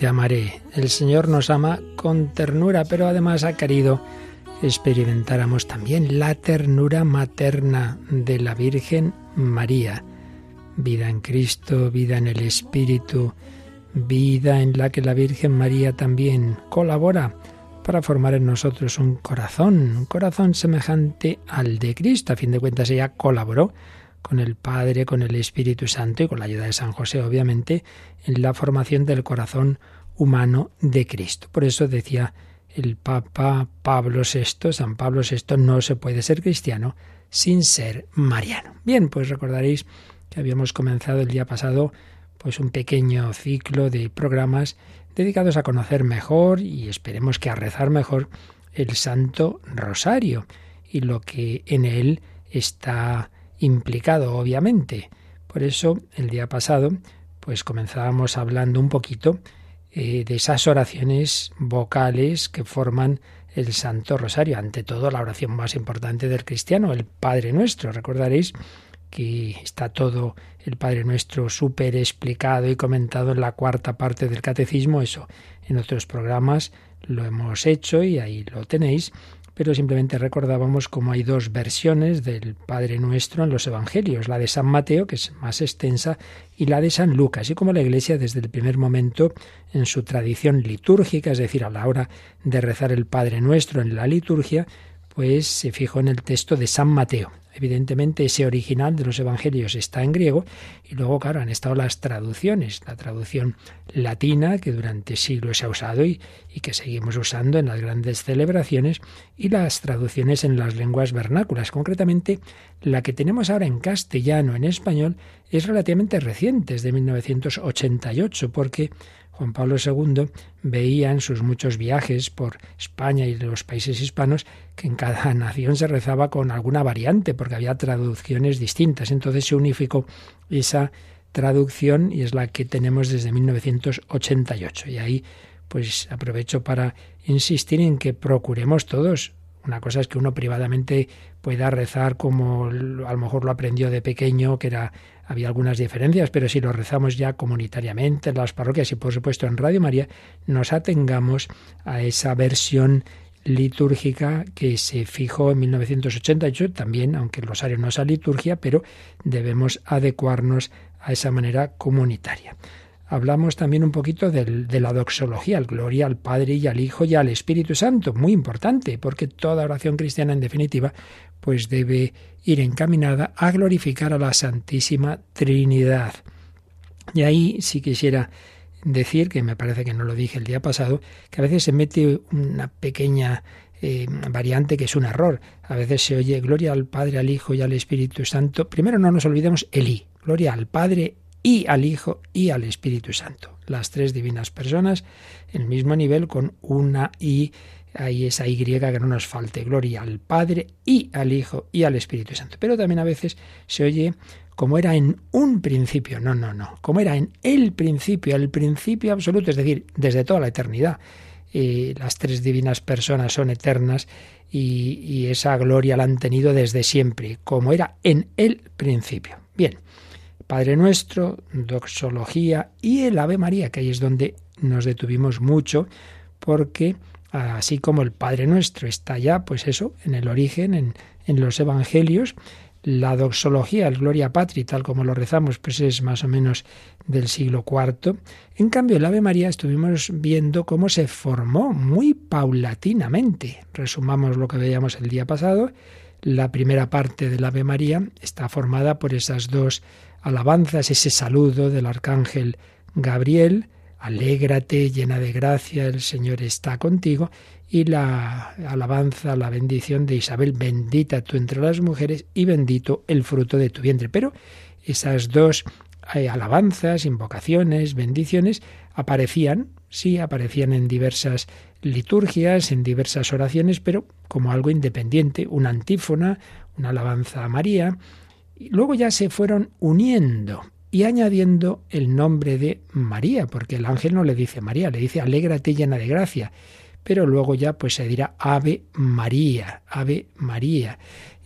te amaré. El Señor nos ama con ternura, pero además ha querido experimentáramos también la ternura materna de la Virgen María. Vida en Cristo, vida en el Espíritu, vida en la que la Virgen María también colabora para formar en nosotros un corazón, un corazón semejante al de Cristo. A fin de cuentas ella colaboró con el Padre, con el Espíritu Santo y con la ayuda de San José, obviamente, en la formación del corazón humano de Cristo. Por eso decía el Papa Pablo VI, San Pablo VI, no se puede ser cristiano sin ser mariano. Bien, pues recordaréis que habíamos comenzado el día pasado pues un pequeño ciclo de programas dedicados a conocer mejor y esperemos que a rezar mejor el Santo Rosario y lo que en él está implicado, obviamente. Por eso, el día pasado, pues comenzábamos hablando un poquito eh, de esas oraciones vocales que forman el Santo Rosario. Ante todo, la oración más importante del cristiano, el Padre Nuestro. Recordaréis que está todo el Padre Nuestro súper explicado y comentado en la cuarta parte del Catecismo. Eso en otros programas lo hemos hecho y ahí lo tenéis pero simplemente recordábamos cómo hay dos versiones del Padre Nuestro en los Evangelios, la de San Mateo, que es más extensa, y la de San Lucas, y como la Iglesia desde el primer momento en su tradición litúrgica, es decir, a la hora de rezar el Padre Nuestro en la liturgia, pues se fijó en el texto de San Mateo. Evidentemente ese original de los evangelios está en griego y luego, claro, han estado las traducciones, la traducción latina que durante siglos se ha usado y, y, que seguimos usando en las grandes celebraciones y las traducciones en las lenguas vernáculas. Concretamente, la que tenemos ahora en castellano, en español, es relativamente reciente, es de 1988, porque Juan Pablo II veía en sus muchos viajes por España y los países hispanos que en cada nación se rezaba con alguna variante, porque había traducciones distintas. Entonces se unificó esa traducción y es la que tenemos desde 1988. Y ahí pues aprovecho para insistir en que procuremos todos una cosa es que uno privadamente pueda rezar como a lo mejor lo aprendió de pequeño, que era había algunas diferencias, pero si lo rezamos ya comunitariamente en las parroquias y por supuesto en Radio María, nos atengamos a esa versión litúrgica que se fijó en 1988 también, aunque el rosario no es a liturgia, pero debemos adecuarnos a esa manera comunitaria hablamos también un poquito de la doxología, el gloria al Padre y al Hijo y al Espíritu Santo, muy importante, porque toda oración cristiana, en definitiva, pues debe ir encaminada a glorificar a la Santísima Trinidad. Y ahí sí quisiera decir, que me parece que no lo dije el día pasado, que a veces se mete una pequeña eh, variante que es un error. A veces se oye gloria al Padre, al Hijo y al Espíritu Santo. Primero no nos olvidemos el I, gloria al Padre y al Hijo y al Espíritu Santo. Las tres divinas personas en el mismo nivel con una y ahí esa Y que no nos falte. Gloria al Padre y al Hijo y al Espíritu Santo. Pero también a veces se oye como era en un principio. No, no, no. Como era en el principio, el principio absoluto, es decir, desde toda la eternidad. Y las tres divinas personas son eternas y esa gloria la han tenido desde siempre, como era en el principio. Bien. Padre Nuestro, Doxología y el Ave María, que ahí es donde nos detuvimos mucho, porque así como el Padre Nuestro está ya, pues eso, en el origen, en, en los Evangelios, la doxología, el Gloria Patri, tal como lo rezamos, pues es más o menos del siglo IV. En cambio, el Ave María estuvimos viendo cómo se formó muy paulatinamente. Resumamos lo que veíamos el día pasado. La primera parte del Ave María está formada por esas dos alabanzas, ese saludo del arcángel Gabriel, alégrate, llena de gracia, el Señor está contigo, y la alabanza, la bendición de Isabel, bendita tú entre las mujeres y bendito el fruto de tu vientre. Pero esas dos eh, alabanzas, invocaciones, bendiciones, aparecían sí, aparecían en diversas liturgias, en diversas oraciones, pero como algo independiente, una antífona, una alabanza a María. Luego ya se fueron uniendo y añadiendo el nombre de María, porque el ángel no le dice María, le dice alégrate llena de gracia, pero luego ya pues se dirá Ave María, Ave María.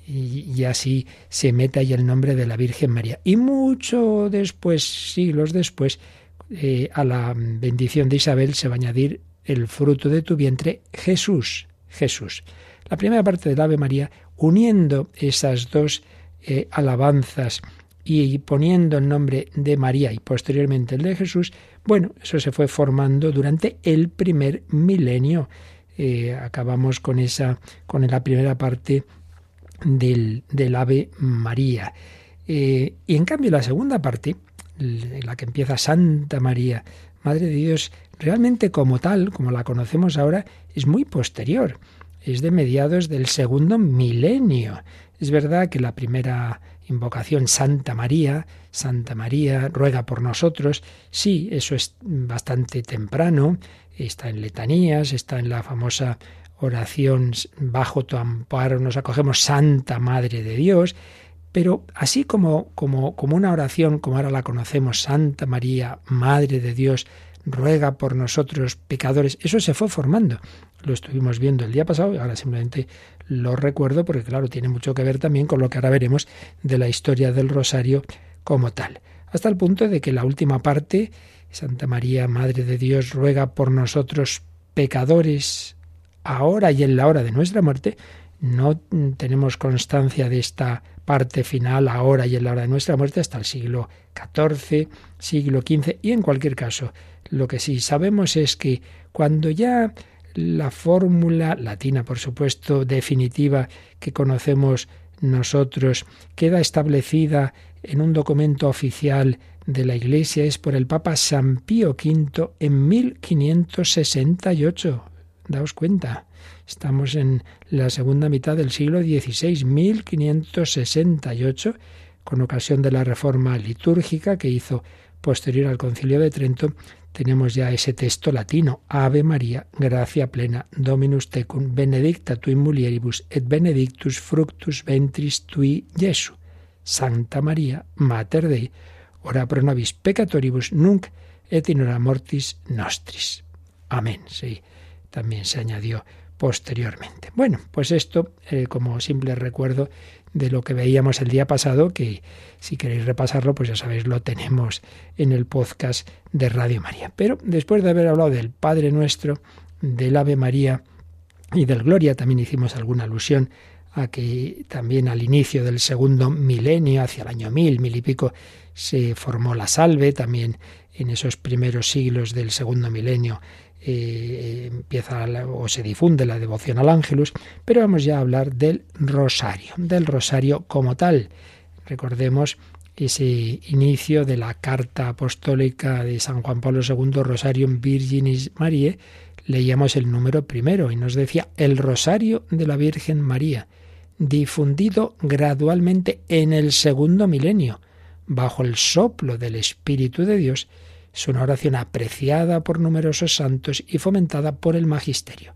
Y, así se mete ahí el nombre de la Virgen María. Y mucho después, siglos después, eh, a la bendición de Isabel se va a añadir el fruto de tu vientre, Jesús, Jesús. La primera parte del Ave María, uniendo esas dos eh, alabanzas y poniendo el nombre de María y posteriormente el de Jesús, bueno, eso se fue formando durante el primer milenio. Eh, acabamos con esa, con la primera parte del, del Ave María. Eh, y en cambio la segunda parte, la que empieza Santa María, Madre de Dios, realmente como tal, como la conocemos ahora, es muy posterior. Es de mediados del segundo milenio. Es verdad que la primera invocación Santa María, Santa María, ruega por nosotros. Sí, eso es bastante temprano, está en letanías, está en la famosa oración bajo tu amparo nos acogemos Santa Madre de Dios, pero así como, como, como una oración, como ahora la conocemos, Santa María, Madre de Dios, ruega por nosotros pecadores, eso se fue formando. Lo estuvimos viendo el día pasado y ahora simplemente lo recuerdo porque claro, tiene mucho que ver también con lo que ahora veremos de la historia del rosario como tal. Hasta el punto de que la última parte, Santa María, Madre de Dios, ruega por nosotros pecadores, ahora y en la hora de nuestra muerte, no tenemos constancia de esta parte final ahora y en la hora de nuestra muerte hasta el siglo XIV, siglo XV y en cualquier caso, lo que sí sabemos es que cuando ya la fórmula latina, por supuesto, definitiva que conocemos nosotros, queda establecida en un documento oficial de la Iglesia, es por el Papa San Pío V en 1568. Daos cuenta, estamos en la segunda mitad del siglo XVI, 1568, con ocasión de la reforma litúrgica que hizo posterior al Concilio de Trento, tenemos ya ese texto latino, Ave María, gracia plena, Dominus tecum, benedicta tu in mulieribus, et benedictus fructus ventris tui, Jesu. Santa María, Mater Dei, ora pro nobis peccatoribus, nunc et in hora mortis nostris. Amén. Sí, también se añadió posteriormente. Bueno, pues esto, eh, como simple recuerdo de lo que veíamos el día pasado, que si queréis repasarlo, pues ya sabéis, lo tenemos en el podcast de Radio María. Pero después de haber hablado del Padre Nuestro, del Ave María y del Gloria, también hicimos alguna alusión a que también al inicio del segundo milenio, hacia el año mil, mil y pico, se formó la salve, también en esos primeros siglos del segundo milenio eh, empieza o se difunde la devoción al ángelus, pero vamos ya a hablar del rosario, del rosario como tal. Recordemos ese inicio de la carta apostólica de San Juan Pablo II, Rosarium Virginis Mariae, leíamos el número primero y nos decía el rosario de la Virgen María, difundido gradualmente en el segundo milenio, bajo el soplo del Espíritu de Dios, es una oración apreciada por numerosos santos y fomentada por el magisterio.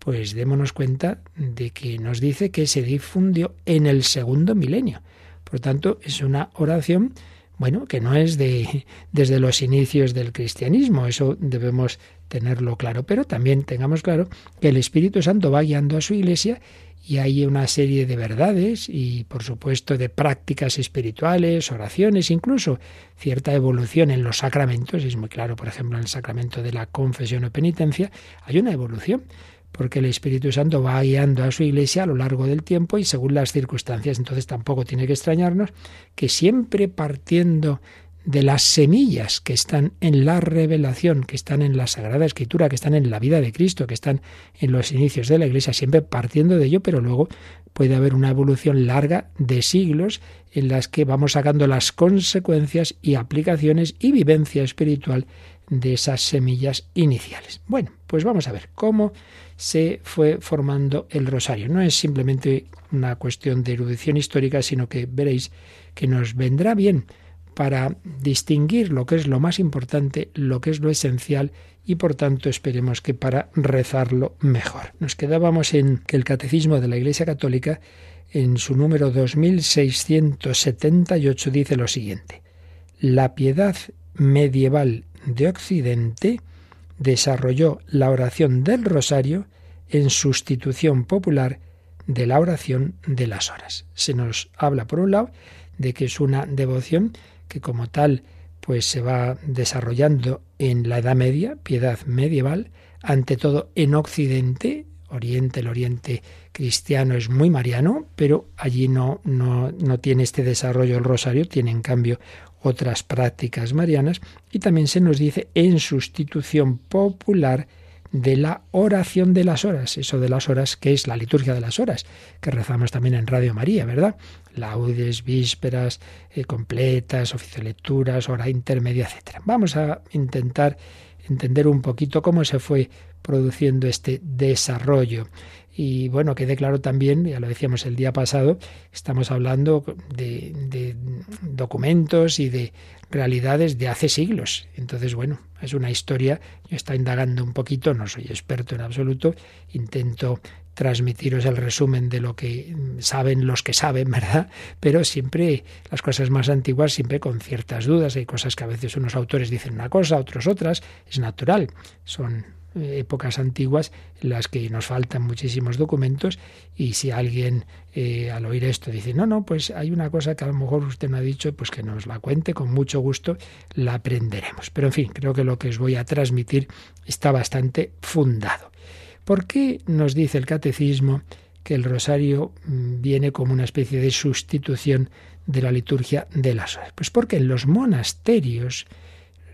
Pues démonos cuenta de que nos dice que se difundió en el segundo milenio. Por tanto, es una oración, bueno, que no es de desde los inicios del cristianismo, eso debemos tenerlo claro, pero también tengamos claro que el Espíritu Santo va guiando a su iglesia y hay una serie de verdades y por supuesto de prácticas espirituales, oraciones, incluso cierta evolución en los sacramentos. Es muy claro, por ejemplo, en el sacramento de la confesión o penitencia hay una evolución porque el Espíritu Santo va guiando a su iglesia a lo largo del tiempo y según las circunstancias. Entonces tampoco tiene que extrañarnos que siempre partiendo de las semillas que están en la revelación, que están en la Sagrada Escritura, que están en la vida de Cristo, que están en los inicios de la Iglesia, siempre partiendo de ello, pero luego puede haber una evolución larga de siglos en las que vamos sacando las consecuencias y aplicaciones y vivencia espiritual de esas semillas iniciales. Bueno, pues vamos a ver cómo se fue formando el rosario. No es simplemente una cuestión de erudición histórica, sino que veréis que nos vendrá bien para distinguir lo que es lo más importante, lo que es lo esencial y por tanto esperemos que para rezarlo mejor. Nos quedábamos en que el Catecismo de la Iglesia Católica en su número 2678 dice lo siguiente. La piedad medieval de Occidente desarrolló la oración del rosario en sustitución popular de la oración de las horas. Se nos habla, por un lado, de que es una devoción que como tal pues se va desarrollando en la Edad Media, piedad medieval, ante todo en Occidente, Oriente, el Oriente cristiano es muy mariano, pero allí no, no, no tiene este desarrollo el rosario, tiene en cambio otras prácticas marianas, y también se nos dice en sustitución popular de la oración de las horas, eso de las horas que es la liturgia de las horas, que rezamos también en Radio María, ¿verdad? Laudes, vísperas eh, completas, oficio lecturas, hora intermedia, etc. Vamos a intentar entender un poquito cómo se fue produciendo este desarrollo. Y bueno, quede claro también, ya lo decíamos el día pasado, estamos hablando de, documentos y de realidades de hace siglos. Entonces, bueno, es una historia, yo estoy indagando un poquito, no soy experto en absoluto, intento transmitiros el resumen de lo que saben los que saben, ¿verdad? Pero siempre las cosas más antiguas, siempre con ciertas dudas, hay cosas que a veces unos autores dicen una cosa, otros otras, es natural, son épocas antiguas en las que nos faltan muchísimos documentos y si alguien eh, al oír esto dice, no, no, pues hay una cosa que a lo mejor usted no ha dicho, pues que nos la cuente, con mucho gusto la aprenderemos. Pero en fin, creo que lo que os voy a transmitir está bastante fundado. ¿Por qué nos dice el catecismo que el rosario mm, viene como una especie de sustitución de la liturgia de las horas? Pues porque en los monasterios,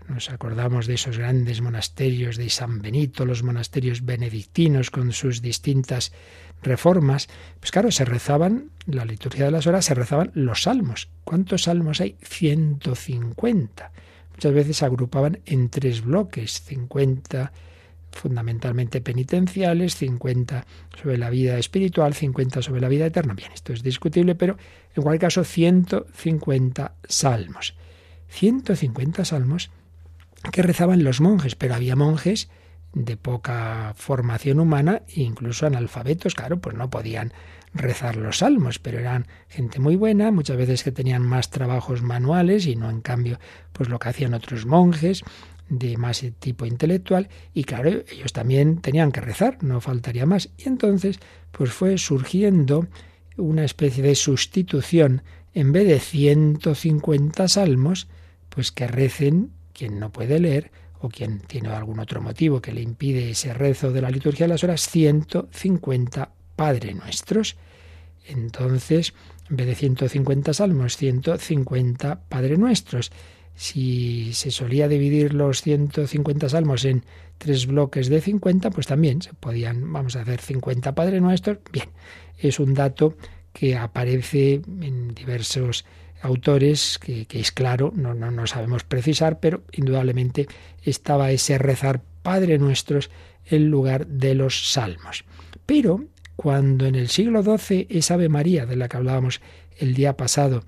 nos acordamos de esos grandes monasterios de San Benito, los monasterios benedictinos con sus distintas reformas. Pues claro, se rezaban, la liturgia de las horas, se rezaban los salmos. ¿Cuántos salmos hay? 150. Muchas veces se agrupaban en tres bloques, 50 fundamentalmente penitenciales, 50 sobre la vida espiritual, 50 sobre la vida eterna. Bien, esto es discutible, pero en cualquier caso 150 salmos. 150 salmos que rezaban los monjes, pero había monjes de poca formación humana e incluso analfabetos, claro, pues no podían rezar los salmos, pero eran gente muy buena, muchas veces que tenían más trabajos manuales y no en cambio pues lo que hacían otros monjes de más tipo intelectual y claro, ellos también tenían que rezar, no faltaría más. Y entonces pues fue surgiendo una especie de sustitución en vez de 150 salmos, pues que recen quien no puede leer o quien tiene algún otro motivo que le impide ese rezo de la liturgia de las horas, 150 Padre Nuestros. Entonces, en vez de 150 salmos, 150 Padre Nuestros. Si se solía dividir los 150 salmos en tres bloques de 50, pues también se podían, vamos a hacer 50 Padre Nuestros. Bien, es un dato que aparece en diversos autores que, es claro, no, no, no sabemos precisar, pero indudablemente estaba ese rezar Padre Nuestros en lugar de los salmos. Pero cuando en el siglo XII esa Ave María de la que hablábamos el día pasado,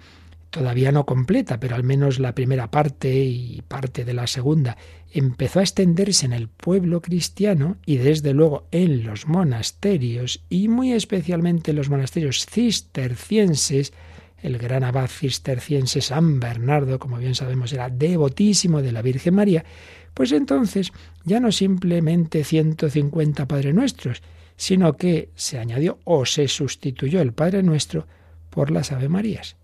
todavía no completa, pero al menos la primera parte y parte de la segunda, empezó a extenderse en el pueblo cristiano y desde luego en los monasterios y muy especialmente en los monasterios cistercienses, el gran abad cisterciense San Bernardo, como bien sabemos, era devotísimo de la Virgen María, pues entonces ya no simplemente 150 Padre Nuestros, sino que se añadió o se sustituyó el Padre Nuestro por las Ave Marías.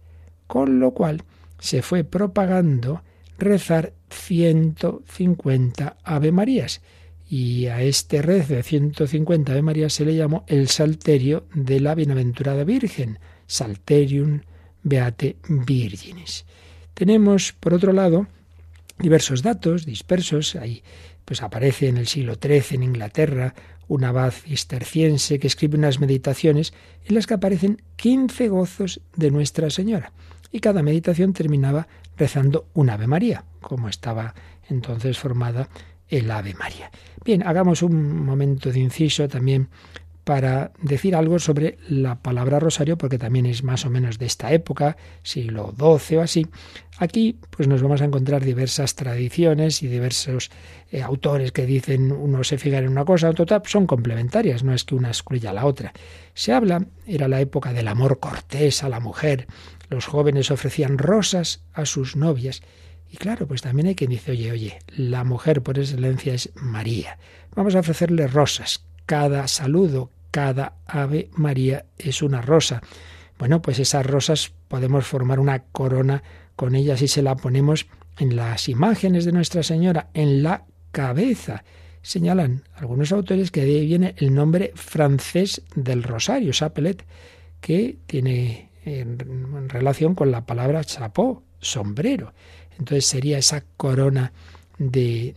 Con lo cual se fue propagando rezar 150 Ave Marías. Y a este rezo de 150 Ave Marías se le llamó el Salterio de la Bienaventurada Virgen, Salterium Beate Virginis. Tenemos, por otro lado, diversos datos dispersos. Ahí pues aparece en el siglo XIII en Inglaterra un abad cisterciense que escribe unas meditaciones en las que aparecen 15 gozos de Nuestra Señora. Y cada meditación terminaba rezando un Ave María, como estaba entonces formada el Ave María. Bien, hagamos un momento de inciso también para decir algo sobre la palabra rosario, porque también es más o menos de esta época, siglo XII o así. Aquí pues nos vamos a encontrar diversas tradiciones y diversos eh, autores que dicen uno se fija en una cosa, otro tal, son complementarias, no es que una excluya a la otra. Se habla, era la época del amor cortés a la mujer, los jóvenes ofrecían rosas a sus novias. Y claro, pues también hay quien dice, oye, oye, la mujer por excelencia es María. Vamos a ofrecerle rosas. Cada saludo, cada Ave María es una rosa. Bueno, pues esas rosas podemos formar una corona con ellas y se la ponemos en las imágenes de Nuestra Señora, en la cabeza. Señalan algunos autores que de ahí viene el nombre francés del rosario, chapelet, que tiene en, relación con la palabra chapeau, sombrero. Entonces sería esa corona de,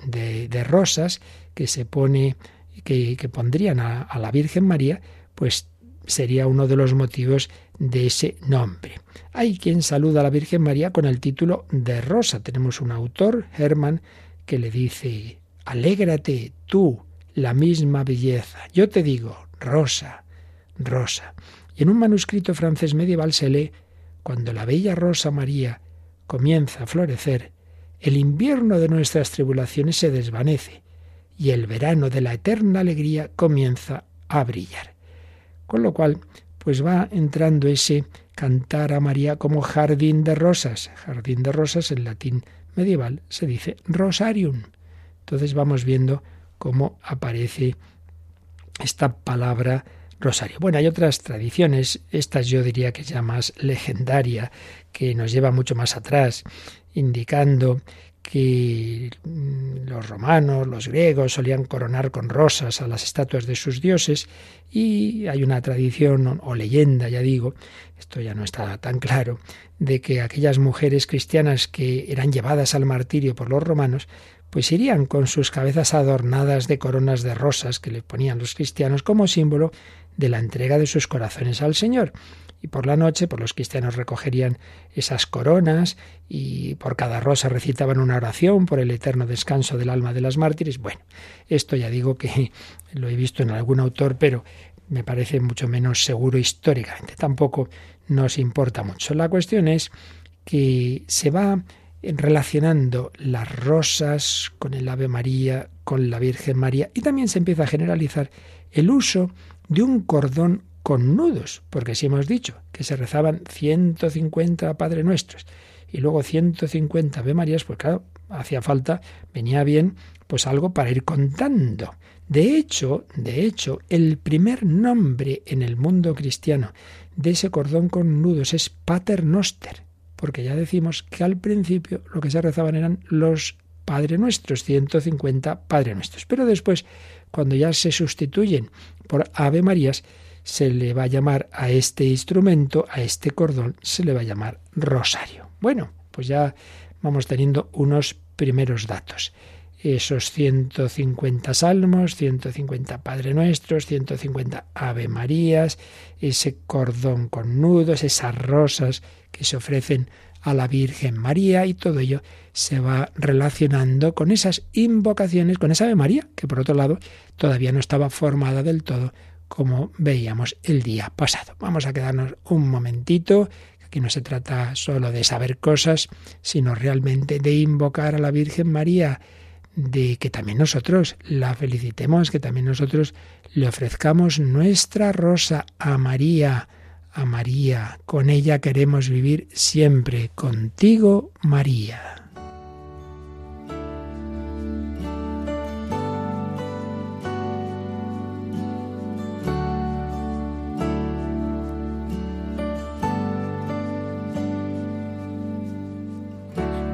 de rosas que se pone que, pondrían a, la Virgen María, pues sería uno de los motivos de ese nombre. Hay quien saluda a la Virgen María con el título de Rosa. Tenemos un autor, Hermann, que le dice, Alégrate tú, la misma belleza. Yo te digo, Rosa, Rosa. Y en un manuscrito francés medieval se lee, cuando la bella Rosa María comienza a florecer, el invierno de nuestras tribulaciones se desvanece y el verano de la eterna alegría comienza a brillar. Con lo cual, pues va entrando ese cantar a María como jardín de rosas. Jardín de rosas en latín medieval se dice rosarium. Entonces vamos viendo cómo aparece esta palabra rosario. Bueno, hay otras tradiciones, esta yo diría que ya más legendaria, que nos lleva mucho más atrás, indicando que mm, los romanos, los griegos solían coronar con rosas a las estatuas de sus dioses y hay una tradición o leyenda, ya digo, esto ya no está tan claro, de que aquellas mujeres cristianas que eran llevadas al martirio por los romanos, pues irían con sus cabezas adornadas de coronas de rosas que le ponían los cristianos como símbolo de la entrega de sus corazones al Señor y por la noche pues los cristianos recogerían esas coronas y por cada rosa recitaban una oración por el eterno descanso del alma de las mártires. Bueno, esto ya digo que lo he visto en algún autor, pero me parece mucho menos seguro históricamente. Tampoco nos importa mucho. La cuestión es que se va relacionando las rosas con el Ave María, con la Virgen María, y también se empieza a generalizar el uso de un cordón con nudos, porque si hemos dicho que se rezaban 150 Padre Nuestros y luego 150 Ave Marías, pues claro, hacía falta, venía bien, pues algo para ir contando. De hecho, de hecho, el primer nombre en el mundo cristiano de ese cordón con nudos es Pater Noster, porque ya decimos que al principio lo que se rezaban eran los Padre Nuestros, 150 Padre Nuestros, pero después, cuando ya se sustituyen por Ave Marías, se le va a llamar a este instrumento, a este cordón, se le va a llamar rosario. Bueno, pues ya vamos teniendo unos primeros datos. Esos 150 salmos, 150 Padre Nuestros, 150 Ave Marías, ese cordón con nudos, esas rosas que se ofrecen a la Virgen María y todo ello se va relacionando con esas invocaciones, con esa Ave María, que por otro lado todavía no estaba formada del todo como veíamos el día pasado. Vamos a quedarnos un momentito. Aquí no se trata solo de saber cosas, sino realmente de invocar a la Virgen María, de que también nosotros la felicitemos, que también nosotros le ofrezcamos nuestra rosa a María, a María. Con ella queremos vivir siempre. Contigo, María.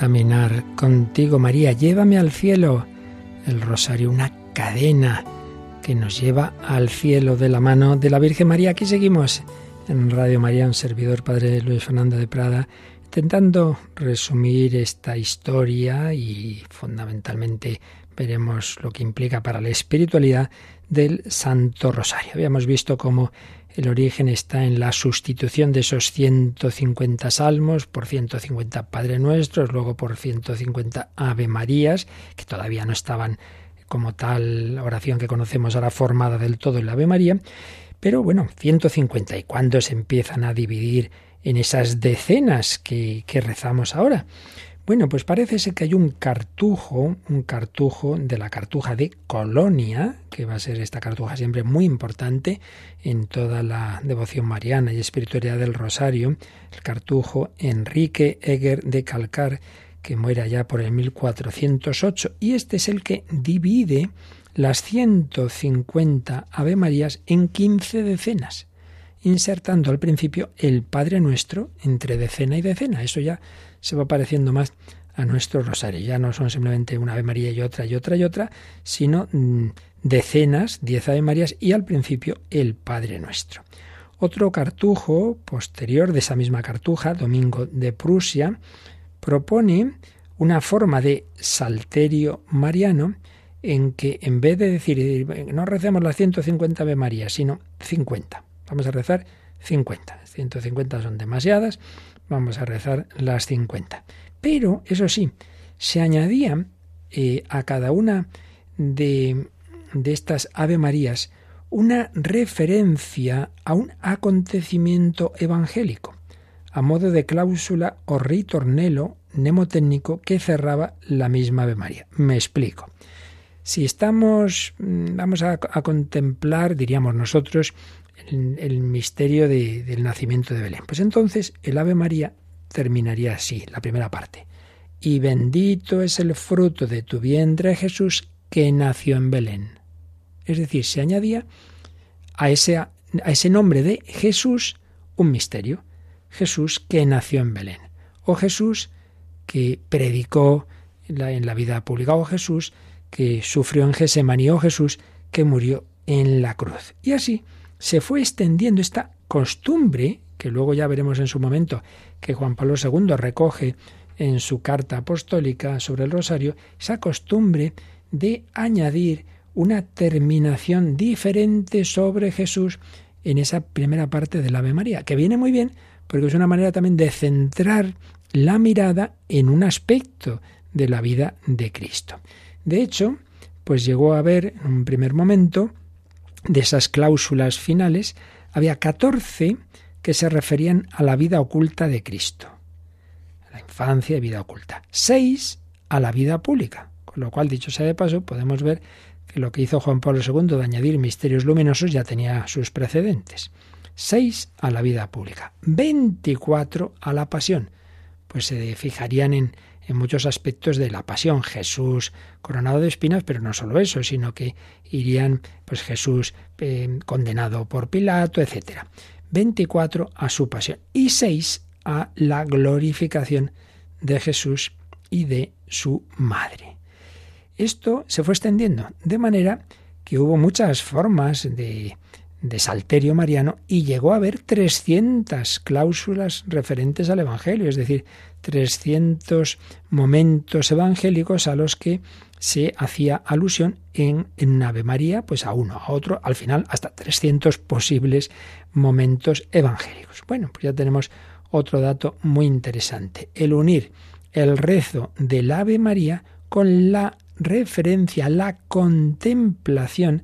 caminar contigo, María. Llévame al cielo. El rosario, una cadena que nos lleva al cielo de la mano de la Virgen María. Aquí seguimos en Radio María, un servidor Padre Luis Fernando de Prada, intentando resumir esta historia y fundamentalmente veremos lo que implica para la espiritualidad del Santo Rosario. Habíamos visto cómo el origen está en la sustitución de esos 150 salmos por 150 Padre Nuestros, luego por 150 Ave Marías, que todavía no estaban como tal oración que conocemos ahora formada del todo en la Ave María. Pero bueno, 150. ¿Y cuándo se empiezan a dividir en esas decenas que, que rezamos ahora? Bueno, pues parece ser que hay un cartujo, un cartujo de la cartuja de Colonia, que va a ser esta cartuja siempre muy importante en toda la devoción mariana y espiritualidad del Rosario, el cartujo Enrique Eger de Calcar, que muere allá por el 1408, y este es el que divide las 150 Ave Marías en 15 decenas, insertando al principio el Padre Nuestro entre decena y decena. Eso ya se va pareciendo más a nuestro rosario. Ya no son simplemente una Ave María y otra y otra y otra, sino mm, decenas, diez Ave Marías y al principio el Padre Nuestro. Otro cartujo posterior de esa misma cartuja, Domingo de Prusia, propone una forma de salterio mariano en que en vez de decir no recemos las 150 Ave Marías, sino 50. Vamos a rezar 50. 150 son demasiadas, vamos a rezar las 50. Pero, eso sí, se añadía eh, a cada una de, de estas Ave Marías una referencia a un acontecimiento evangélico, a modo de cláusula o ritornelo mnemotécnico que cerraba la misma Ave María. Me explico. Si estamos, mm, vamos a, contemplar, diríamos nosotros, el, misterio del nacimiento de Belén. Pues entonces el Ave María terminaría así, la primera parte. Y bendito es el fruto de tu vientre, Jesús, que nació en Belén. Es decir, se añadía a ese, a ese nombre de Jesús un misterio. Jesús que nació en Belén. O Jesús que predicó en la vida pública. O Jesús que sufrió en Gesemaní. O Jesús que murió en la cruz. Y así se fue extendiendo esta costumbre, que luego ya veremos en su momento, que Juan Pablo II recoge en su carta apostólica sobre el rosario, esa costumbre de añadir una terminación diferente sobre Jesús en esa primera parte del Ave María, que viene muy bien porque es una manera también de centrar la mirada en un aspecto de la vida de Cristo. De hecho, pues llegó a haber en un primer momento de esas cláusulas finales, había 14 que se referían a la vida oculta de Cristo. La infancia y vida oculta. Seis a la vida pública. Con lo cual, dicho sea de paso, podemos ver que lo que hizo Juan Pablo II de añadir misterios luminosos ya tenía sus precedentes. Seis a la vida pública. Veinticuatro a la pasión. Pues se fijarían en en muchos aspectos de la pasión. Jesús coronado de espinas, pero no solo eso, sino que irían pues Jesús eh, condenado por Pilato, etc. 24 a su pasión y 6 a la glorificación de Jesús y de su madre. Esto se fue extendiendo de manera que hubo muchas formas de, de salterio mariano y llegó a haber 300 cláusulas referentes al Evangelio, es decir, 300 momentos evangélicos a los que se hacía alusión en, en Ave María, pues a uno, a otro, al final hasta 300 posibles momentos evangélicos. Bueno, pues ya tenemos otro dato muy interesante, el unir el rezo del Ave María con la referencia, la contemplación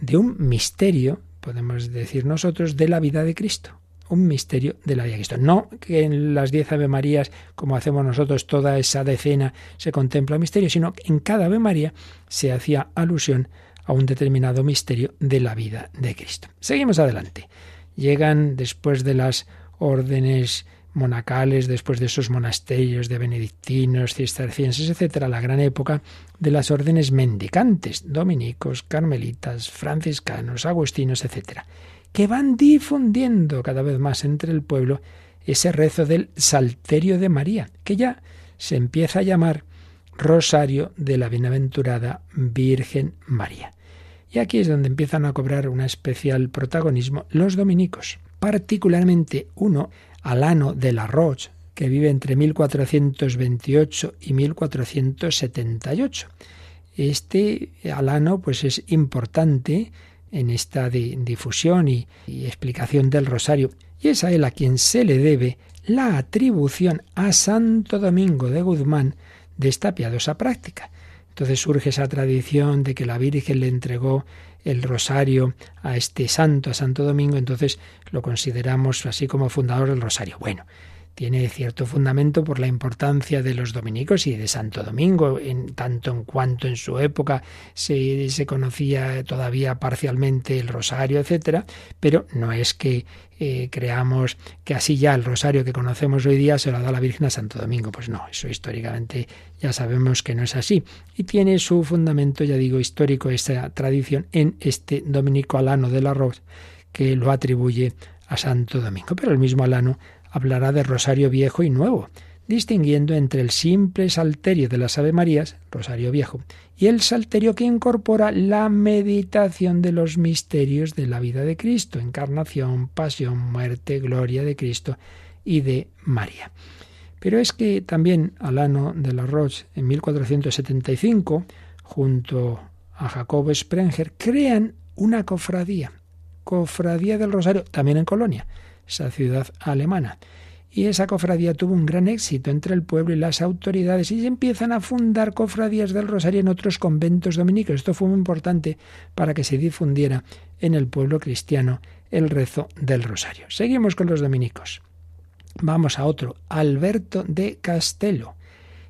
de un misterio, podemos decir nosotros, de la vida de Cristo un misterio de la vida de Cristo. No que en las diez Ave Marías, como hacemos nosotros, toda esa decena se contempla misterio, sino que en cada Ave María se hacía alusión a un determinado misterio de la vida de Cristo. Seguimos adelante. Llegan después de las órdenes monacales, después de esos monasterios de benedictinos, cistercienses, etcétera, la gran época de las órdenes mendicantes, dominicos, carmelitas, franciscanos, agustinos, etcétera que van difundiendo cada vez más entre el pueblo ese rezo del Salterio de María, que ya se empieza a llamar Rosario de la Bienaventurada Virgen María. Y aquí es donde empiezan a cobrar un especial protagonismo los dominicos, particularmente uno, Alano de la Roche, que vive entre 1428 y 1478. Este Alano pues es importante en esta difusión y, y explicación del rosario, y es a él a quien se le debe la atribución a Santo Domingo de Guzmán de esta piadosa práctica. Entonces surge esa tradición de que la Virgen le entregó el rosario a este santo, a Santo Domingo, entonces lo consideramos así como fundador del rosario. Bueno, tiene cierto fundamento por la importancia de los dominicos y de Santo Domingo, en tanto en cuanto en su época se, conocía todavía parcialmente el rosario, etcétera, pero no es que eh, creamos que así ya el rosario que conocemos hoy día se lo da la Virgen a Santo Domingo. Pues no, eso históricamente ya sabemos que no es así. Y tiene su fundamento, ya digo, histórico esta tradición en este dominico alano del arroz que lo atribuye a Santo Domingo. Pero el mismo alano hablará de rosario viejo y nuevo, distinguiendo entre el simple salterio de las Ave Marías, rosario viejo, y el salterio que incorpora la meditación de los misterios de la vida de Cristo, encarnación, pasión, muerte, gloria de Cristo y de María. Pero es que también Alano de la Roche, en 1475, junto a Jacobo Sprenger, crean una cofradía, cofradía del Rosario, también en Colonia, esa ciudad alemana. Y esa cofradía tuvo un gran éxito entre el pueblo y las autoridades y se empiezan a fundar cofradías del Rosario en otros conventos dominicos. Esto fue muy importante para que se difundiera en el pueblo cristiano el rezo del Rosario. Seguimos con los dominicos. Vamos a otro, Alberto de Castelo.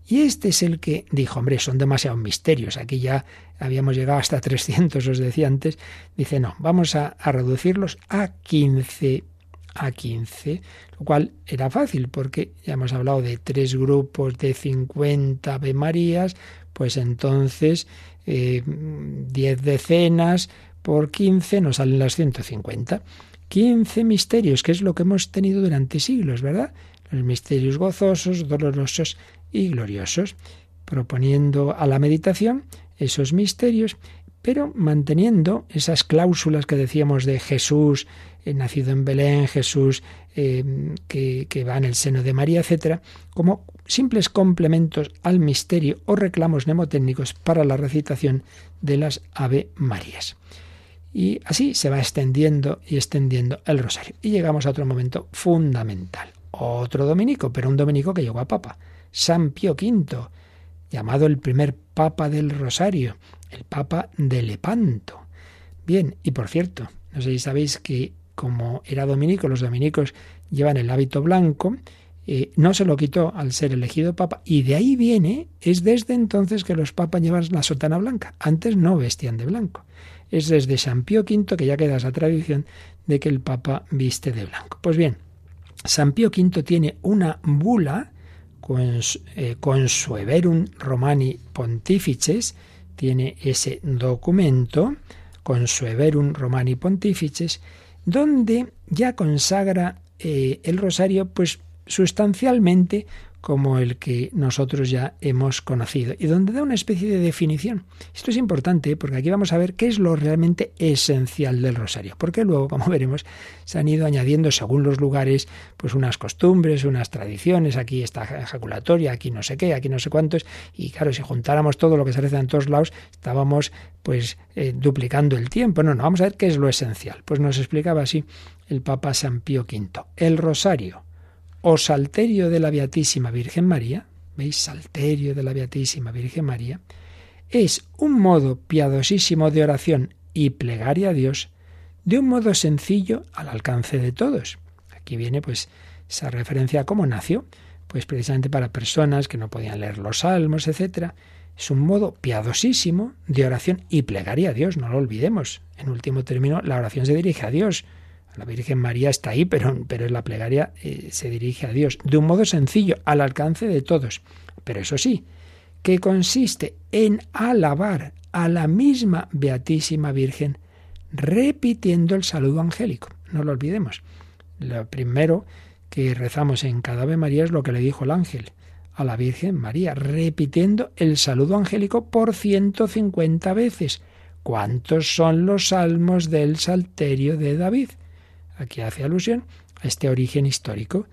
Y este es el que dijo, hombre, son demasiados misterios. Aquí ya habíamos llegado hasta 300, os decía antes. Dice, no, vamos a, a reducirlos a 15 a 15, lo cual era fácil porque ya hemos hablado de tres grupos de 50 Ave Marías, pues entonces eh, 10 decenas por 15 nos salen las 150. 15 misterios, que es lo que hemos tenido durante siglos, ¿verdad? Los misterios gozosos, dolorosos y gloriosos, proponiendo a la meditación esos misterios, pero manteniendo esas cláusulas que decíamos de Jesús, nacido en Belén, Jesús eh, que, que, va en el seno de María, etcétera, como simples complementos al misterio o reclamos mnemotécnicos para la recitación de las Ave Marías. Y así se va extendiendo y extendiendo el rosario. Y llegamos a otro momento fundamental. Otro dominico, pero un dominico que llegó a papa, San Pío V, llamado el primer papa del rosario, el papa de Lepanto. Bien, y por cierto, no sé si sabéis que como era dominico, los dominicos llevan el hábito blanco, eh, no se lo quitó al ser elegido papa, y de ahí viene, es desde entonces que los papas llevan la sotana blanca. Antes no vestían de blanco. Es desde San Pío V que ya queda esa tradición de que el papa viste de blanco. Pues bien, San Pío V tiene una bula con, eh, Consueverum Romani Pontifices, tiene ese documento, Consueverum Romani Pontifices, donde ya consagra eh, el rosario pues sustancialmente como el que nosotros ya hemos conocido y donde da una especie de definición. Esto es importante porque aquí vamos a ver qué es lo realmente esencial del rosario, porque luego, como veremos, se han ido añadiendo según los lugares pues unas costumbres, unas tradiciones, aquí está ejaculatoria, aquí no sé qué, aquí no sé cuántos, y claro, si juntáramos todo lo que se reza en todos lados, estábamos pues eh, duplicando el tiempo. No, no, vamos a ver qué es lo esencial. Pues nos explicaba así el Papa San Pío V. El rosario o salterio de la Beatísima Virgen María, ¿veis? Salterio de la Beatísima Virgen María, es un modo piadosísimo de oración y plegaria a Dios de un modo sencillo al alcance de todos. Aquí viene pues esa referencia a cómo nació, pues precisamente para personas que no podían leer los salmos, etcétera. Es un modo piadosísimo de oración y plegaria a Dios, no lo olvidemos. En último término, la oración se dirige a Dios, la Virgen María está ahí, pero, pero la plegaria eh, se dirige a Dios de un modo sencillo, al alcance de todos. Pero eso sí, que consiste en alabar a la misma Beatísima Virgen repitiendo el saludo angélico. No lo olvidemos. Lo primero que rezamos en cada Ave María es lo que le dijo el ángel a la Virgen María, repitiendo el saludo angélico por 150 veces. ¿Cuántos son los salmos del Salterio de David? Aquí hace alusión a este origen histórico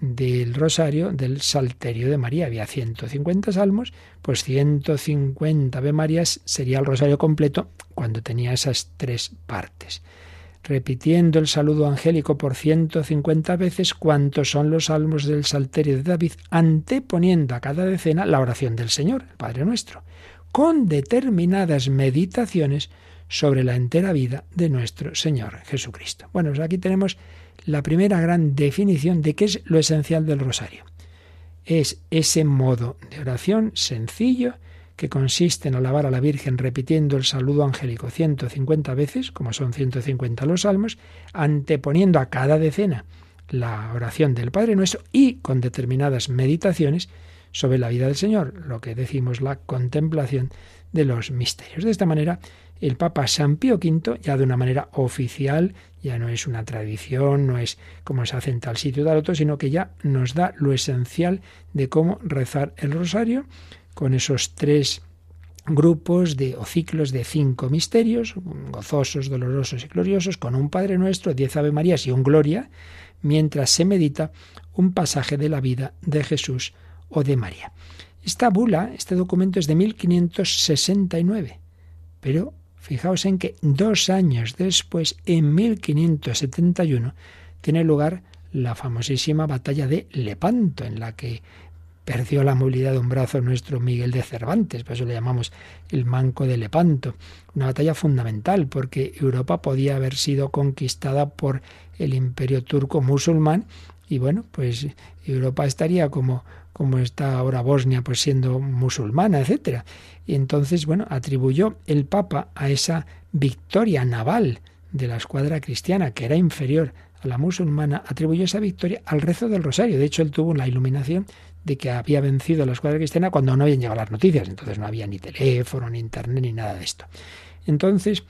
del rosario del Salterio de María. Había 150 salmos, pues 150 Ave Marías sería el rosario completo cuando tenía esas tres partes. Repitiendo el saludo angélico por 150 veces, cuantos son los salmos del Salterio de David, anteponiendo a cada decena la oración del Señor, el Padre nuestro, con determinadas meditaciones sobre la entera vida de nuestro Señor Jesucristo. Bueno, pues aquí tenemos la primera gran definición de qué es lo esencial del rosario. Es ese modo de oración sencillo que consiste en alabar a la Virgen repitiendo el saludo angélico 150 veces, como son 150 los salmos, anteponiendo a cada decena la oración del Padre Nuestro y con determinadas meditaciones sobre la vida del Señor, lo que decimos la contemplación de los misterios. De esta manera, el Papa San Pío V, ya de una manera oficial, ya no es una tradición, no es como se hace en tal sitio tal otro, sino que ya nos da lo esencial de cómo rezar el rosario con esos tres grupos de, o ciclos de cinco misterios, gozosos, dolorosos y gloriosos, con un Padre Nuestro, diez Ave Marías y un Gloria, mientras se medita un pasaje de la vida de Jesús o de María. Esta bula, este documento es de 1569, pero Fijaos en que dos años después, en 1571, tiene lugar la famosísima batalla de Lepanto, en la que perdió la movilidad de un brazo nuestro Miguel de Cervantes, por eso le llamamos el Manco de Lepanto. Una batalla fundamental, porque Europa podía haber sido conquistada por el imperio turco musulmán y bueno, pues Europa estaría como como está ahora Bosnia, pues siendo musulmana, etcétera. Y entonces, bueno, atribuyó el Papa a esa victoria naval de la escuadra cristiana, que era inferior a la musulmana, atribuyó esa victoria al rezo del rosario. De hecho, él tuvo la iluminación de que había vencido a la escuadra cristiana cuando no habían llegado las noticias. Entonces no había ni teléfono, ni internet, ni nada de esto. Entonces,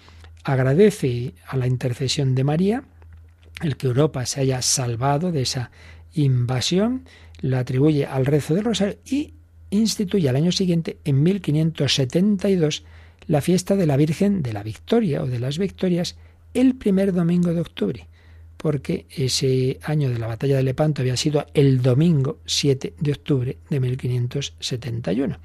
agradece a la intercesión de María el que Europa se haya salvado de esa invasión la atribuye al rezo del rosario y instituye al año siguiente, en 1572, la fiesta de la Virgen de la Victoria o de las Victorias el primer domingo de octubre, porque ese año de la batalla de Lepanto había sido el domingo 7 de octubre de 1571.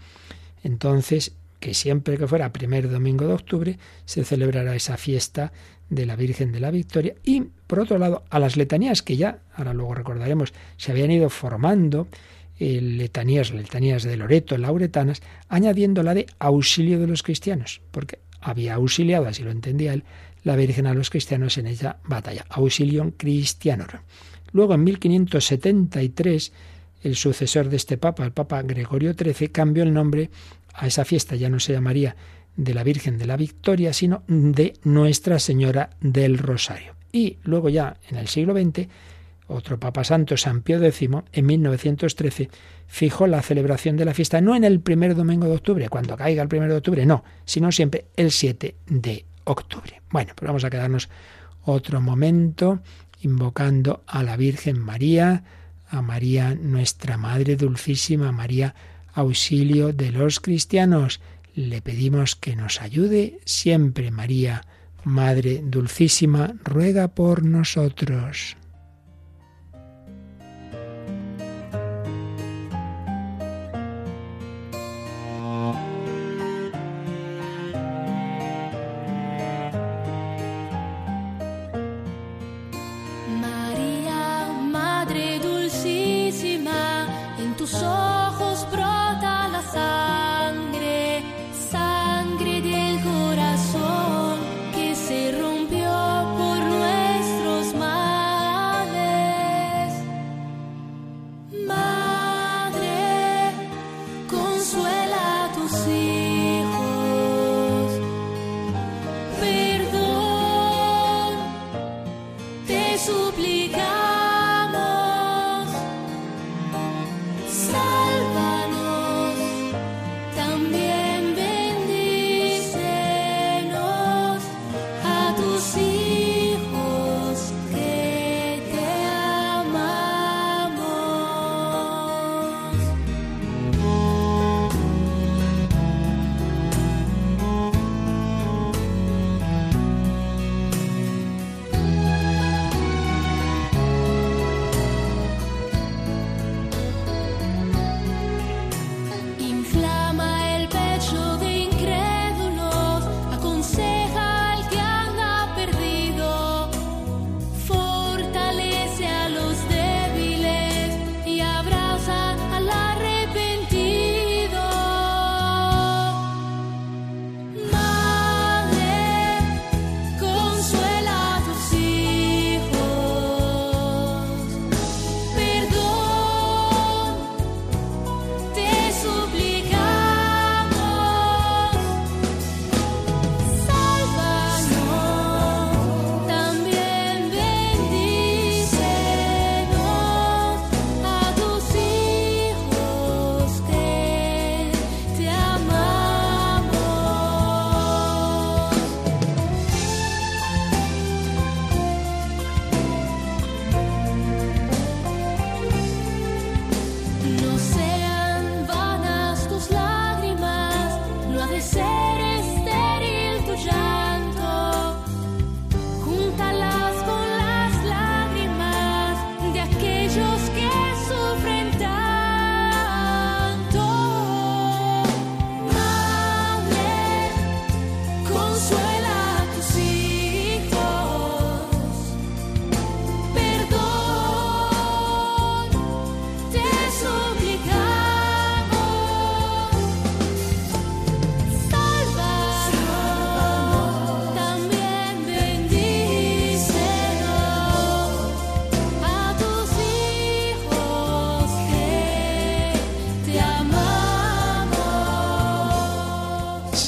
Entonces, que siempre que fuera primer domingo de octubre se celebrará esa fiesta de la Virgen de la Victoria y, por otro lado, a las letanías que ya, ahora luego recordaremos, se habían ido formando, eh, letanías, letanías de Loreto, lauretanas, añadiendo la de auxilio de los cristianos, porque había auxiliado, así lo entendía él, la Virgen a los cristianos en ella batalla, auxilium cristiano. Luego, en 1573, el sucesor de este papa, el papa Gregorio XIII, cambió el nombre a esa fiesta, ya no se llamaría de la Virgen de la Victoria, sino de Nuestra Señora del Rosario. Y luego ya en el siglo XX, otro Papa Santo, San Pío X, en 1913, fijó la celebración de la fiesta no en el primer domingo de octubre, cuando caiga el primero de octubre, no, sino siempre el 7 de octubre. Bueno, pues vamos a quedarnos otro momento invocando a la Virgen María, a María nuestra Madre Dulcísima, María auxilio de los cristianos le pedimos que nos ayude siempre, María, Madre Dulcísima, ruega por nosotros.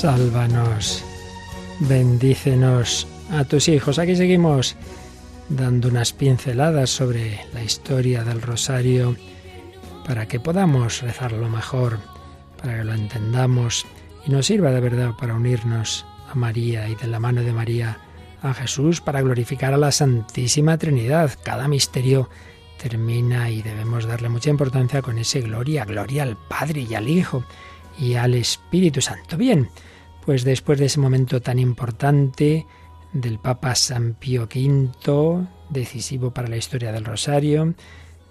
Sálvanos, bendícenos a tus hijos. Aquí seguimos dando unas pinceladas sobre la historia del rosario para que podamos rezarlo mejor, para que lo entendamos y nos sirva de verdad para unirnos a María y de la mano de María a Jesús, para glorificar a la Santísima Trinidad. Cada misterio termina y debemos darle mucha importancia con ese gloria, gloria al Padre y al Hijo y al Espíritu Santo. Bien, pues después de ese momento tan importante del Papa San Pío V, decisivo para la historia del Rosario,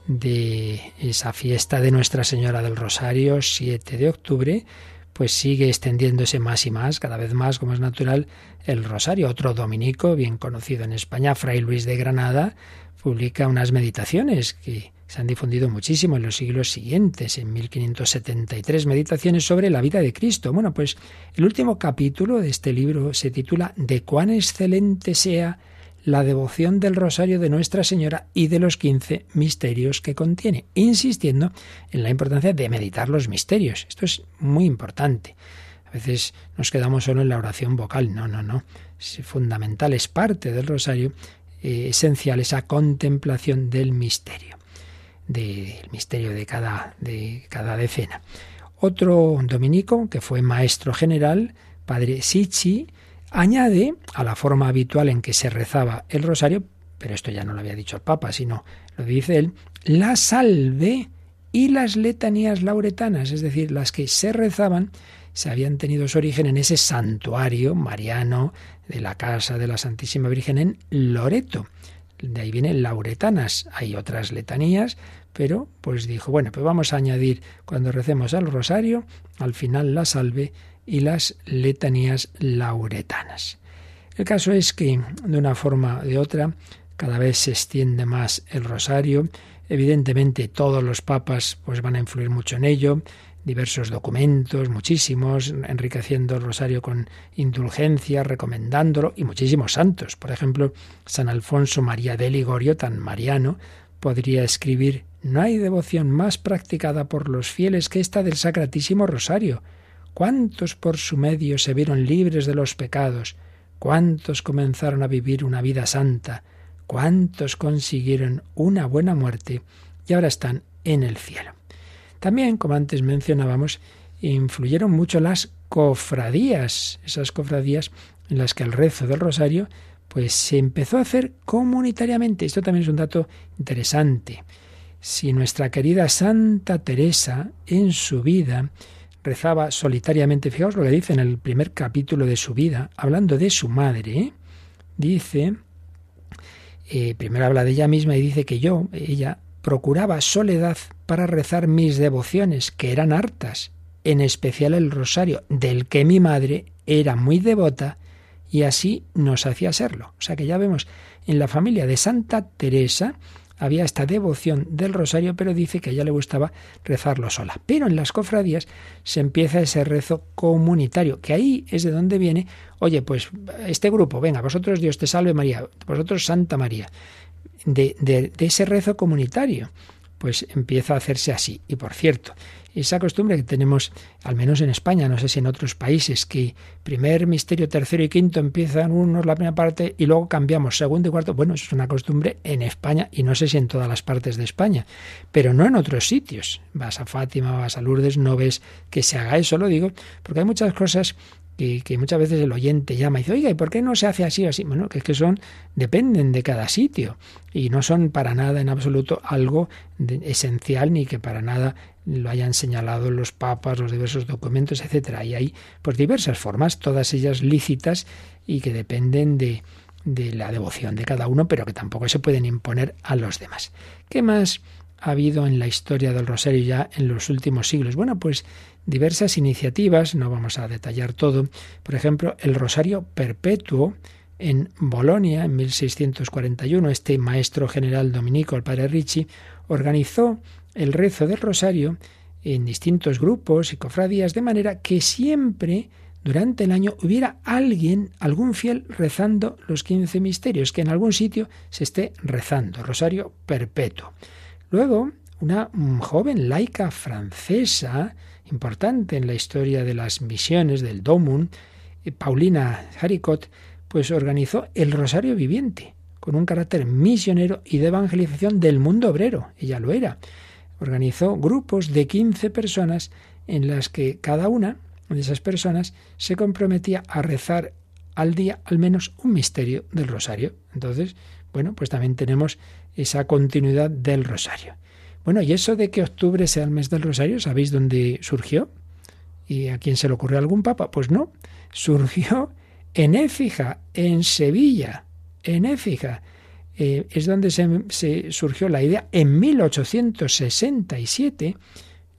de esa fiesta de Nuestra Señora del Rosario, 7 de octubre, pues sigue extendiéndose más y más, cada vez más, como es natural, el Rosario. Otro dominico, bien conocido en España, Fray Luis de Granada, publica unas meditaciones que se han difundido muchísimo en los siglos siguientes, en 1573, meditaciones sobre la vida de Cristo. Bueno, pues el último capítulo de este libro se titula De cuán excelente sea la devoción del rosario de Nuestra Señora y de los quince misterios que contiene, insistiendo en la importancia de meditar los misterios. Esto es muy importante. A veces nos quedamos solo en la oración vocal. No, no, no. Es fundamental, es parte del rosario, eh, esencial esa contemplación del misterio del misterio de cada, de cada decena. Otro dominico, que fue maestro general, padre Sichi, añade a la forma habitual en que se rezaba el rosario, pero esto ya no lo había dicho el Papa, sino lo dice él, la salve y las letanías lauretanas, es decir, las que se rezaban, se habían tenido su origen en ese santuario mariano de la casa de la Santísima Virgen en Loreto. De ahí vienen lauretanas. Hay otras letanías, pero pues dijo, bueno, pues vamos a añadir cuando recemos al rosario, al final la salve y las letanías lauretanas. El caso es que de una forma o de otra cada vez se extiende más el rosario. Evidentemente todos los papas pues van a influir mucho en ello diversos documentos, muchísimos, enriqueciendo el rosario con indulgencia, recomendándolo, y muchísimos santos. Por ejemplo, San Alfonso María de Ligorio, tan mariano, podría escribir No hay devoción más practicada por los fieles que esta del Sacratísimo Rosario. ¿Cuántos por su medio se vieron libres de los pecados? ¿Cuántos comenzaron a vivir una vida santa? ¿Cuántos consiguieron una buena muerte y ahora están en el cielo? También, como antes mencionábamos, influyeron mucho las cofradías, esas cofradías en las que el rezo del rosario pues se empezó a hacer comunitariamente. Esto también es un dato interesante. Si nuestra querida Santa Teresa en su vida rezaba solitariamente, fijaos lo que dice en el primer capítulo de su vida, hablando de su madre, ¿eh? dice, eh, primero habla de ella misma y dice que yo, ella, procuraba soledad para rezar mis devociones, que eran hartas, en especial el rosario, del que mi madre era muy devota y así nos hacía serlo. O sea que ya vemos, en la familia de Santa Teresa había esta devoción del rosario, pero dice que a ella le gustaba rezarlo sola. Pero en las cofradías se empieza ese rezo comunitario, que ahí es de donde viene, oye, pues este grupo, venga, vosotros Dios te salve María, vosotros Santa María de, ese rezo comunitario pues empieza a hacerse así. Y por cierto, esa costumbre que tenemos, al menos en España, no sé si en otros países, que primer misterio, tercero y quinto empiezan unos la primera parte y luego cambiamos segundo y cuarto. Bueno, eso es una costumbre en España y no sé si en todas las partes de España, pero no en otros sitios. Vas a Fátima, vas a Lourdes, no ves que se haga eso, lo digo, porque hay muchas cosas que, muchas veces el oyente llama y dice, oiga, ¿y por qué no se hace así o así? Bueno, que es que son, dependen de cada sitio y no son para nada en absoluto algo esencial ni que para nada lo hayan señalado los papas, los diversos documentos, etcétera. Y hay pues diversas formas, todas ellas lícitas y que dependen de, de la devoción de cada uno, pero que tampoco se pueden imponer a los demás. ¿Qué más ha habido en la historia del rosario ya en los últimos siglos? Bueno, pues diversas iniciativas, no vamos a detallar todo. Por ejemplo, el Rosario Perpetuo en Bolonia en 1641, este maestro general dominico, el padre Ricci, organizó el rezo del rosario en distintos grupos y cofradías, de manera que siempre durante el año hubiera alguien, algún fiel, rezando los quince misterios, que en algún sitio se esté rezando, rosario perpetuo. Luego, una joven laica francesa, importante en la historia de las misiones del Domun, eh, Paulina Haricot, pues organizó el Rosario Viviente, con un carácter misionero y de evangelización del mundo obrero. Ella lo era. Organizó grupos de 15 personas en las que cada una de esas personas se comprometía a rezar al día al menos un misterio del rosario. Entonces, bueno, pues también tenemos esa continuidad del rosario. Bueno, ¿y eso de que octubre sea el mes del rosario, sabéis dónde surgió? ¿Y a quién se le ocurrió algún papa? Pues no, surgió en Éfija, en Sevilla, en Éfija. Eh, es donde se, surgió la idea en 1867,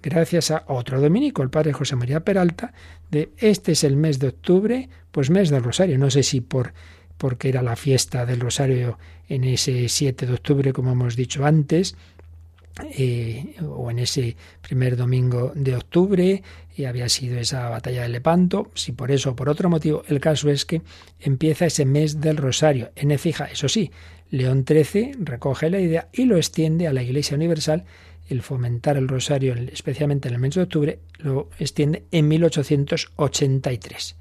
gracias a otro dominico, el padre José María Peralta, de este es el mes de octubre, pues mes del Rosario. No sé si por porque era la fiesta del Rosario en ese 7 de octubre, como hemos dicho antes, eh, o en ese primer domingo de octubre, y había sido esa batalla de Lepanto, si por eso o por otro motivo, el caso es que empieza ese mes del Rosario. En Écija, eso sí, León XIII recoge la idea y lo extiende a la Iglesia Universal. El fomentar el Rosario, especialmente en el mes de octubre, lo extiende en 1883.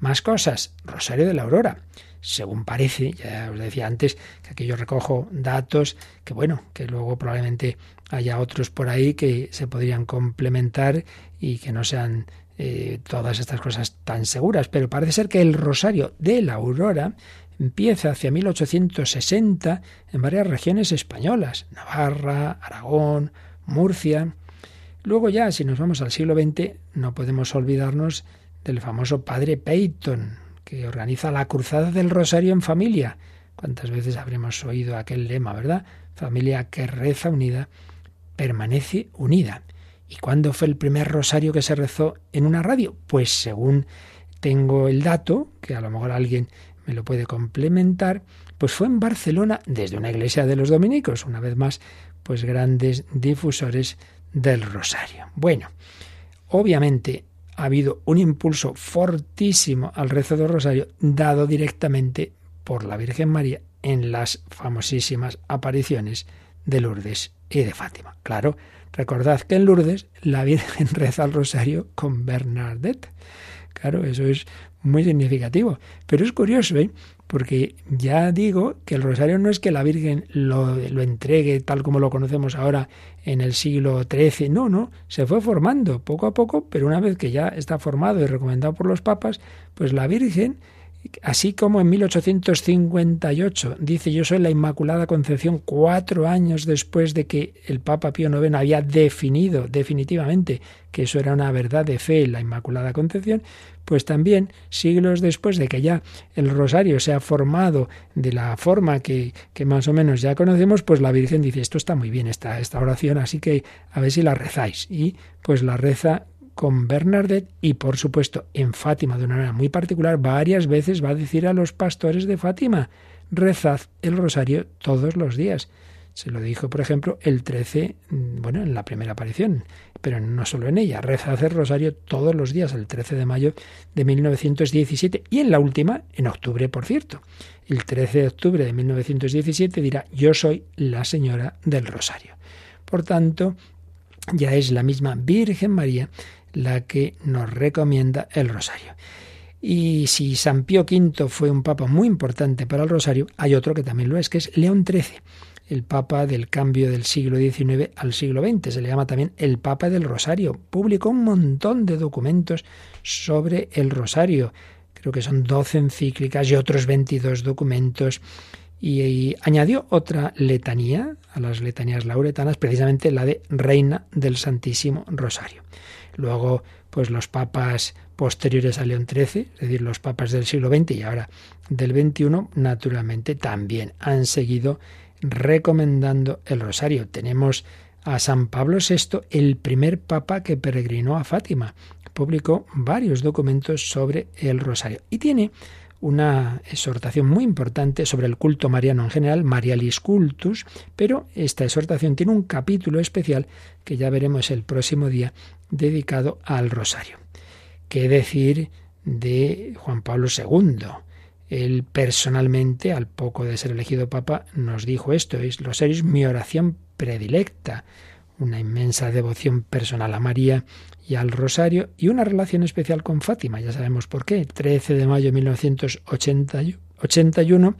Más cosas. Rosario de la Aurora según parece, ya os decía antes, que aquí yo recojo datos que bueno, que luego probablemente haya otros por ahí que se podrían complementar y que no sean eh, todas estas cosas tan seguras, pero parece ser que el rosario de la aurora empieza hacia 1860 en varias regiones españolas, Navarra, Aragón, Murcia. Luego ya, si nos vamos al siglo XX, no podemos olvidarnos del famoso padre Peyton, que organiza la Cruzada del Rosario en familia. ¿Cuántas veces habremos oído aquel lema, verdad? Familia que reza unida, permanece unida. ¿Y cuándo fue el primer rosario que se rezó en una radio? Pues según tengo el dato, que a lo mejor alguien me lo puede complementar, pues fue en Barcelona desde una iglesia de los dominicos, una vez más, pues grandes difusores del rosario. Bueno, obviamente ha habido un impulso fortísimo al rezo del rosario dado directamente por la Virgen María en las famosísimas apariciones de Lourdes y de Fátima. Claro, recordad que en Lourdes la Virgen reza el rosario con Bernadette. Claro, eso es muy significativo. Pero es curioso, ¿eh? Porque ya digo que el rosario no es que la Virgen lo, lo, entregue tal como lo conocemos ahora en el siglo XIII, no, no, se fue formando poco a poco, pero una vez que ya está formado y recomendado por los papas, pues la Virgen Así como en 1858 dice yo soy la Inmaculada Concepción cuatro años después de que el Papa Pío IX había definido definitivamente que eso era una verdad de fe, la Inmaculada Concepción, pues también siglos después de que ya el rosario se ha formado de la forma que, que más o menos ya conocemos, pues la Virgen dice esto está muy bien esta, esta oración, así que a ver si la rezáis. Y pues la reza con Bernadette y por supuesto en Fátima de una manera muy particular varias veces va a decir a los pastores de Fátima, rezad el rosario todos los días. Se lo dijo, por ejemplo, el 13, mm, bueno, en la primera aparición, pero no solo en ella, rezad el rosario todos los días, el 13 de mayo de 1917 y en la última, en octubre, por cierto. El 13 de octubre de 1917 dirá, yo soy la señora del rosario. Por tanto, ya es la misma Virgen María la que nos recomienda el rosario. Y si San Pío V fue un papa muy importante para el rosario, hay otro que también lo es, que es León XIII, el papa del cambio del siglo XIX al siglo XX. Se le llama también el papa del rosario. Publicó un montón de documentos sobre el rosario. Creo que son 12 encíclicas y otros 22 documentos. y añadió otra letanía a las letanías lauretanas, precisamente la de Reina del Santísimo Rosario. Luego, pues los papas posteriores a León XIII, es decir, los papas del siglo XX y ahora del XXI, naturalmente también han seguido recomendando el rosario. Tenemos a San Pablo VI, el primer papa que peregrinó a Fátima. Publicó varios documentos sobre el rosario y tiene una exhortación muy importante sobre el culto mariano en general, Marialis Cultus, pero esta exhortación tiene un capítulo especial que ya veremos el próximo día dedicado al rosario. ¿Qué decir de Juan Pablo II? Él personalmente, al poco de ser elegido papa, nos dijo esto, es rosario es mi oración predilecta, una inmensa devoción personal a María y al Rosario y una relación especial con Fátima. Ya sabemos por qué. 13 de mayo de 1981,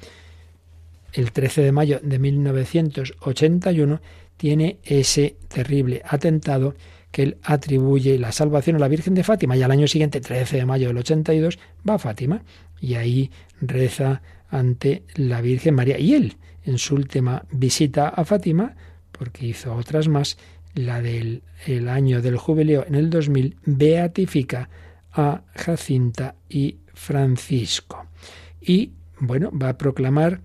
el 13 de mayo de 1981 tiene ese terrible atentado que él atribuye la salvación a la Virgen de Fátima y al año siguiente, 13 de mayo del 82, va a Fátima y ahí reza ante la Virgen María. Y él, en su última visita a Fátima, porque hizo otras más, la del el año del jubileo en el 2000, beatifica a Jacinta y Francisco. Y bueno, va a proclamar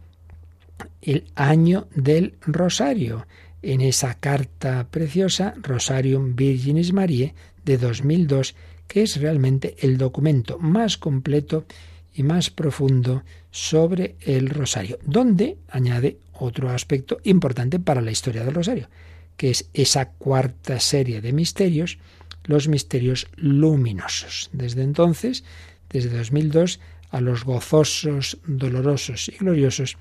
el año del rosario en esa carta preciosa, Rosarium Virginis Mariae, de 2002, que es realmente el documento más completo y más profundo sobre el rosario, donde añade otro aspecto importante para la historia del rosario, que es esa cuarta serie de misterios, los misterios luminosos. Desde entonces, desde 2002, a los gozosos, dolorosos y gloriosos,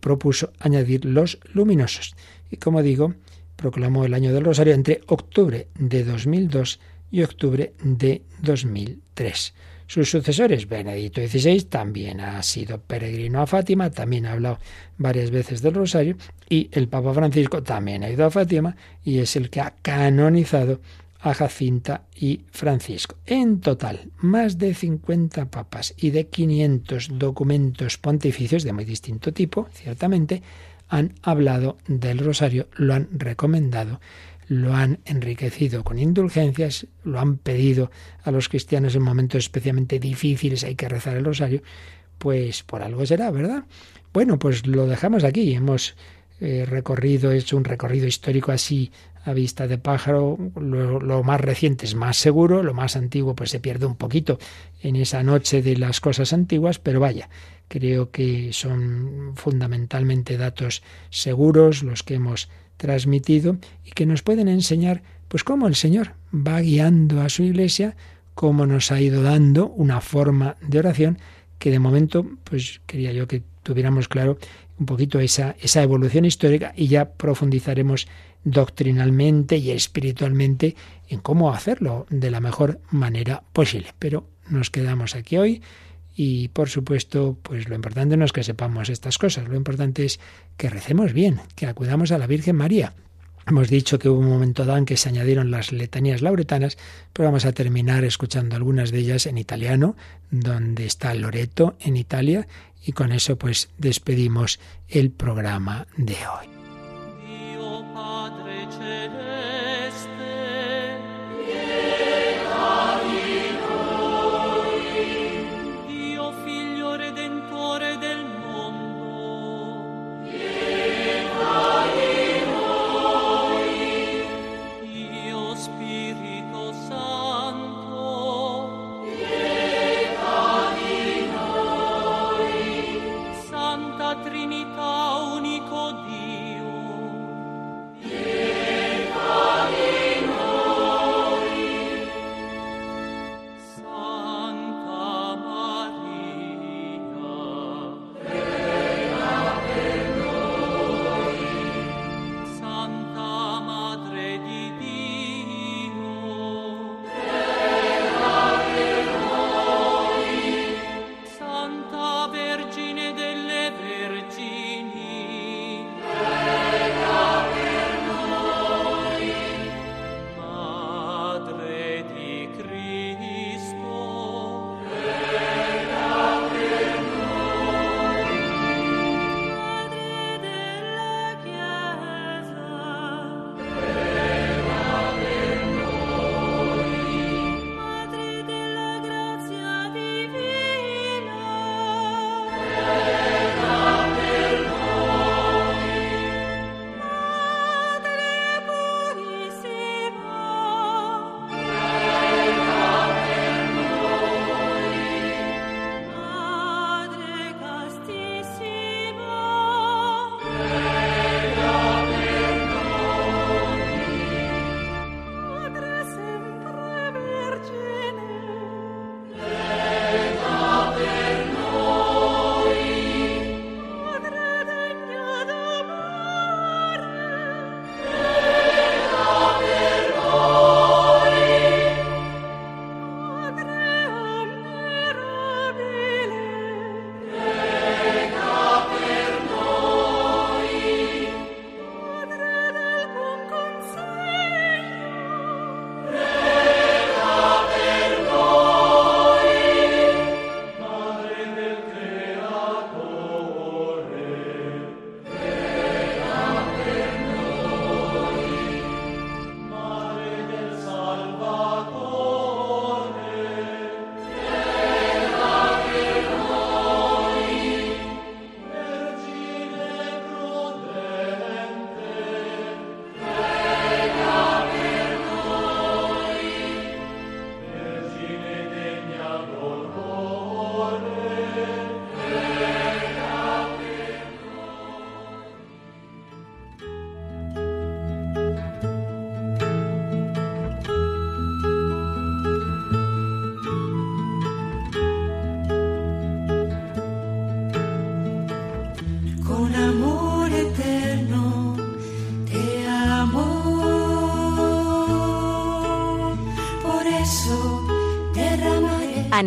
propuso añadir los luminosos. Y como digo, proclamó el año del Rosario entre octubre de 2002 y octubre de 2003. Sus sucesores, Benedicto XVI, también ha sido peregrino a Fátima, también ha hablado varias veces del Rosario, y el Papa Francisco también ha ido a Fátima y es el que ha canonizado a Jacinta y Francisco. En total, más de 50 papas y de 500 documentos pontificios de muy distinto tipo, ciertamente, han hablado del rosario, lo han recomendado lo han enriquecido con indulgencias, lo han pedido a los cristianos en momentos especialmente difíciles, hay que rezar el rosario, pues por algo será, ¿verdad? Bueno, pues lo dejamos aquí, hemos eh, recorrido, hecho un recorrido histórico así a vista de pájaro, lo, lo, más reciente es más seguro, lo más antiguo pues se pierde un poquito en esa noche de las cosas antiguas, pero vaya, creo que son fundamentalmente datos seguros los que hemos transmitido y que nos pueden enseñar pues cómo el Señor va guiando a su iglesia, cómo nos ha ido dando una forma de oración que de momento pues quería yo que tuviéramos claro un poquito esa, esa evolución histórica y ya profundizaremos doctrinalmente y espiritualmente en cómo hacerlo de la mejor manera posible. Pero nos quedamos aquí hoy y por supuesto, pues lo importante no es que sepamos estas cosas, lo importante es que recemos bien, que acudamos a la Virgen María. Hemos dicho que hubo un momento dado en que se añadieron las letanías lauretanas, pero vamos a terminar escuchando algunas de ellas en italiano, donde está Loreto en Italia, y con eso pues despedimos el programa de hoy.